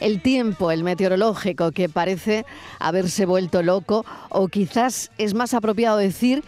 El tiempo, el meteorológico, que parece haberse vuelto loco, o quizás es más apropiado decir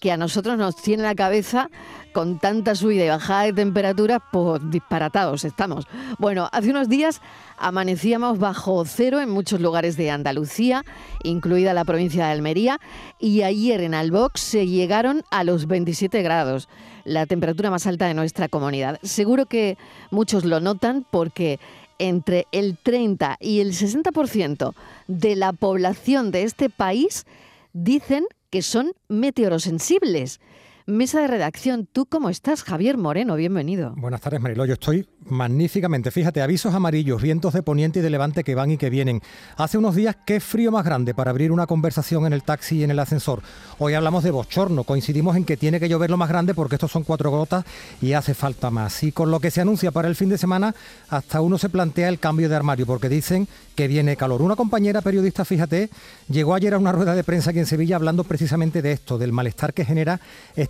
que a nosotros nos tiene la cabeza con tanta subida y bajada de temperatura, pues disparatados estamos. Bueno, hace unos días amanecíamos bajo cero en muchos lugares de Andalucía, incluida la provincia de Almería, y ayer en Albox se llegaron a los 27 grados, la temperatura más alta de nuestra comunidad. Seguro que muchos lo notan porque entre el 30 y el 60% de la población de este país dicen que son meteorosensibles. Mesa de redacción, ¿tú cómo estás, Javier Moreno? Bienvenido. Buenas tardes, Marilo. Yo estoy magníficamente. Fíjate, avisos amarillos, vientos de poniente y de levante que van y que vienen. Hace unos días, qué frío más grande para abrir una conversación en el taxi y en el ascensor. Hoy hablamos de bochorno. Coincidimos en que tiene que llover lo más grande porque estos son cuatro gotas y hace falta más. Y con lo que se anuncia para el fin de semana, hasta uno se plantea el cambio de armario porque dicen que viene calor. Una compañera periodista, fíjate, llegó ayer a una rueda de prensa aquí en Sevilla hablando precisamente de esto, del malestar que genera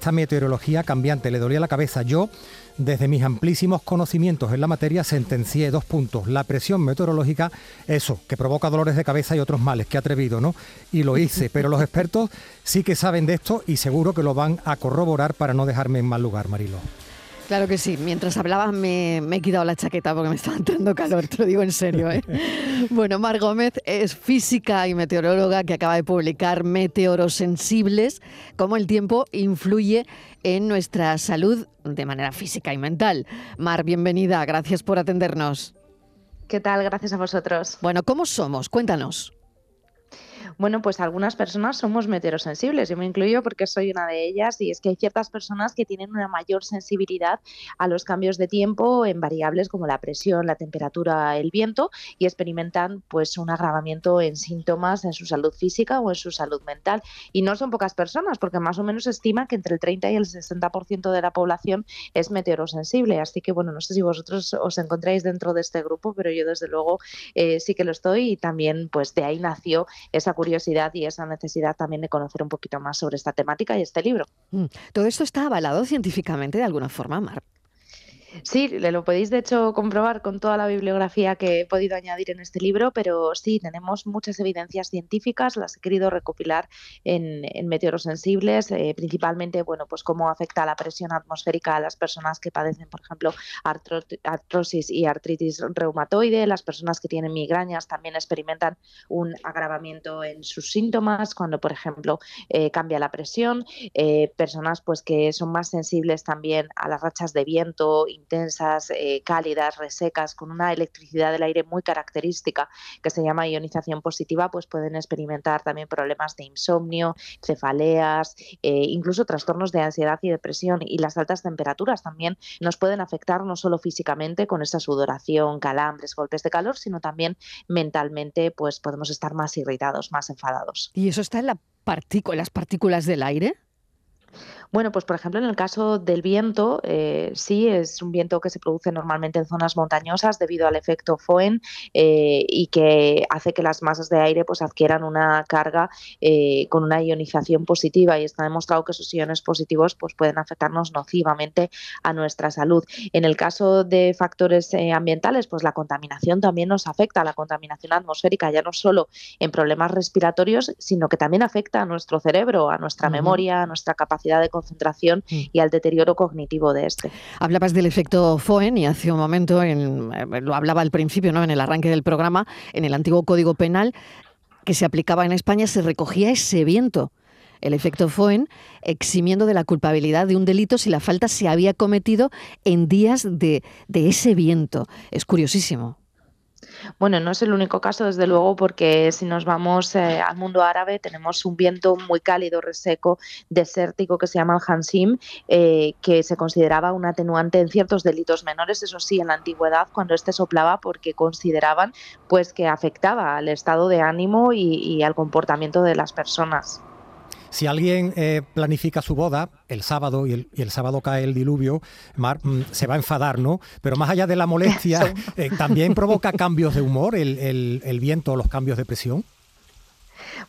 esta meteorología cambiante. Le dolía la cabeza. Yo, desde mis amplísimos conocimientos en la materia, sentencié dos puntos. La presión meteorológica, eso, que provoca dolores de cabeza y otros males. Qué atrevido, ¿no? Y lo hice. Pero los expertos sí que saben de esto y seguro que lo van a corroborar para no dejarme en mal lugar, Marilo. Claro que sí. Mientras hablabas me, he quitado la chaqueta porque me estaba entrando calor, te lo digo en serio. ¿eh? bueno, Mar Gómez es física y meteoróloga que acaba de publicar Meteorosensibles, cómo el tiempo influye en nuestra salud de manera física y mental. Mar, bienvenida. Gracias por atendernos. ¿Qué tal? Gracias a vosotros. Bueno, ¿cómo somos? Cuéntanos. Bueno, pues algunas personas somos meteorosensibles, yo me incluyo porque soy una de ellas y es que hay ciertas personas que tienen una mayor sensibilidad a los cambios de tiempo en variables como la presión, la temperatura, el viento y experimentan pues un agravamiento en síntomas en su salud física o en su salud mental. Y no son pocas personas porque más o menos se estima que entre el 30 y el 60% de la población es meteorosensible. Así que bueno, no sé si vosotros os encontráis dentro de este grupo, pero yo desde luego eh, sí que lo estoy y también pues de ahí nació esa curiosidad y esa necesidad también de conocer un poquito más sobre esta temática y este libro. Mm. Todo esto está avalado científicamente de alguna forma, Mar. Sí, lo podéis de hecho comprobar con toda la bibliografía que he podido añadir en este libro, pero sí, tenemos muchas evidencias científicas, las he querido recopilar en, en meteorosensibles, eh, principalmente, bueno, pues cómo afecta la presión atmosférica a las personas que padecen, por ejemplo, artrosis y artritis reumatoide, las personas que tienen migrañas también experimentan un agravamiento en sus síntomas cuando, por ejemplo, eh, cambia la presión, eh, personas pues que son más sensibles también a las rachas de viento, intensas, eh, cálidas, resecas, con una electricidad del aire muy característica que se llama ionización positiva, pues pueden experimentar también problemas de insomnio, cefaleas, eh, incluso trastornos de ansiedad y depresión. Y las altas temperaturas también nos pueden afectar no solo físicamente con esa sudoración, calambres, golpes de calor, sino también mentalmente, pues podemos estar más irritados, más enfadados. ¿Y eso está en la las partículas del aire? Bueno, pues por ejemplo en el caso del viento, eh, sí, es un viento que se produce normalmente en zonas montañosas debido al efecto Foehn eh, y que hace que las masas de aire pues adquieran una carga eh, con una ionización positiva y está demostrado que esos iones positivos pues pueden afectarnos nocivamente a nuestra salud. En el caso de factores ambientales, pues la contaminación también nos afecta, la contaminación atmosférica ya no solo en problemas respiratorios, sino que también afecta a nuestro cerebro, a nuestra memoria, a nuestra capacidad de concentración mm. y al deterioro cognitivo de este. Hablabas del efecto Foen y hace un momento, en, eh, lo hablaba al principio, ¿no? en el arranque del programa, en el antiguo Código Penal que se aplicaba en España se recogía ese viento el efecto Foen, eximiendo de la culpabilidad de un delito si la falta se había cometido en días de, de ese viento. Es curiosísimo. Bueno, no es el único caso, desde luego, porque si nos vamos eh, al mundo árabe, tenemos un viento muy cálido, reseco, desértico que se llama el Hansim, eh, que se consideraba un atenuante en ciertos delitos menores, eso sí, en la antigüedad, cuando este soplaba, porque consideraban pues que afectaba al estado de ánimo y al comportamiento de las personas. Si alguien eh, planifica su boda el sábado y el, sábado cae el diluvio, mm, se va a enfadar, ¿no? Pero más allá de la molestia, eh, también provoca cambios de humor el, el viento o los cambios de presión.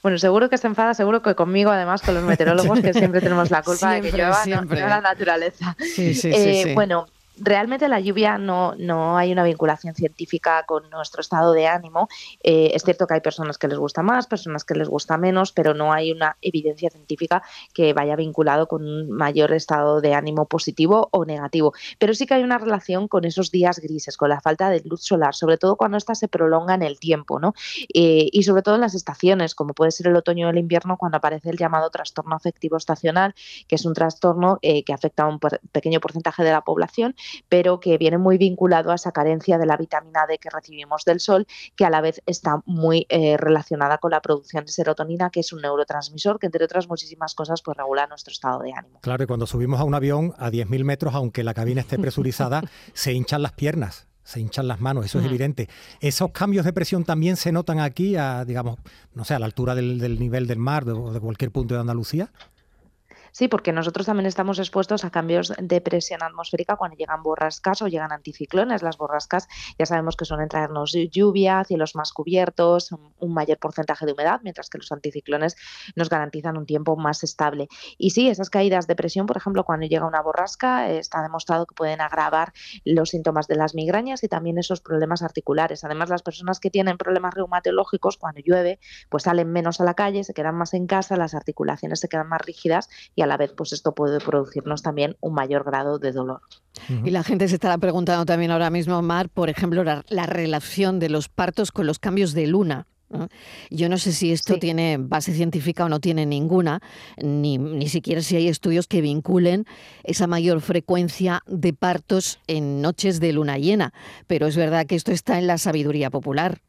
Bueno, seguro que se enfada, seguro que conmigo, además, con los meteorólogos, que siempre tenemos la culpa de que llueva, no, la naturaleza. Sí, sí, sí, eh, bueno, realmente la lluvia no, no hay una vinculación científica con nuestro estado de ánimo. Eh, es cierto que hay personas que les gusta más, personas que les gusta menos, pero no hay una evidencia científica que vaya vinculado con un mayor estado de ánimo positivo o negativo. Pero sí que hay una relación con esos días grises, con la falta de luz solar, sobre todo cuando ésta se prolonga en el tiempo, ¿no? Eh, y sobre todo en las estaciones, como puede ser el otoño o el invierno, cuando aparece el llamado trastorno afectivo estacional, que es un trastorno eh, que afecta a un pequeño porcentaje de la población pero que viene muy vinculado a esa carencia de la vitamina D que recibimos del sol, que a la vez está muy eh, relacionada con la producción de serotonina, que es un neurotransmisor que, entre otras muchísimas cosas, pues regula nuestro estado de ánimo. Claro, y cuando subimos a un avión a 10.000 metros, aunque la cabina esté presurizada, se hinchan las piernas se hinchan las manos, eso es evidente. ¿Esos cambios de presión también se notan aquí, a, digamos, no sé, a la altura del, nivel del mar o de cualquier punto de Andalucía? Sí, porque nosotros también estamos expuestos a cambios de presión atmosférica cuando llegan borrascas o llegan anticiclones. Las borrascas ya sabemos que suelen traernos lluvia, cielos más cubiertos, un mayor porcentaje de humedad, mientras que los anticiclones nos garantizan un tiempo más estable. Y sí, esas caídas de presión, por ejemplo, cuando llega una borrasca, está demostrado que pueden agravar los síntomas de las migrañas y también esos problemas articulares. Además, las personas que tienen problemas reumatológicos, cuando llueve, pues salen menos a la calle, se quedan más en casa, las articulaciones se quedan más rígidas y a la vez pues esto puede producirnos también un mayor grado de dolor. Y la gente se estará preguntando también ahora mismo, Mar, por ejemplo, la, relación de los partos con los cambios de luna. Yo no sé si esto tiene base científica o no tiene ninguna, ni, ni siquiera si hay estudios que vinculen esa mayor frecuencia de partos en noches de luna llena, pero es verdad que esto está en la sabiduría popular.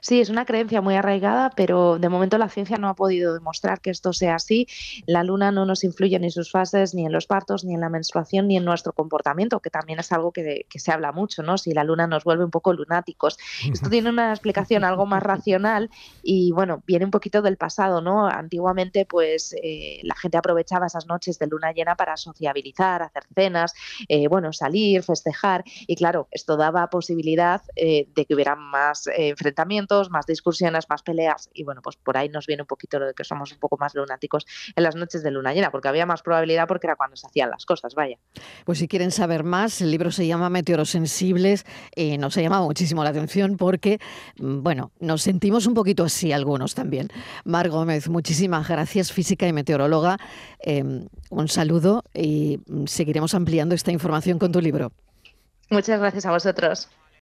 Sí, es una creencia muy arraigada, pero de momento la ciencia no ha podido demostrar que esto sea así. La luna no nos influye ni en sus fases, ni en los partos, ni en la menstruación, ni en nuestro comportamiento, que también es algo que, se habla mucho, ¿no? Si la luna nos vuelve un poco lunáticos. Esto tiene una explicación algo más racional y, bueno, viene un poquito del pasado, ¿no? Antiguamente, pues eh, la gente aprovechaba esas noches de luna llena para sociabilizar, hacer cenas, eh, bueno, salir, festejar y, claro, esto daba posibilidad eh, de que hubiera más enfrentamientos más discusiones, más peleas y bueno, pues por ahí nos viene un poquito lo de que somos un poco más lunáticos en las noches de luna llena, porque había más probabilidad porque era cuando se hacían las cosas, vaya. Pues si quieren saber más, el libro se llama Meteorosensibles, eh, nos ha llamado muchísimo la atención porque, mm, bueno, nos sentimos un poquito así algunos también. Mar Gómez, muchísimas gracias, física y meteoróloga. Em, un saludo y mm, seguiremos ampliando esta información con tu libro. Muchas gracias a vosotros.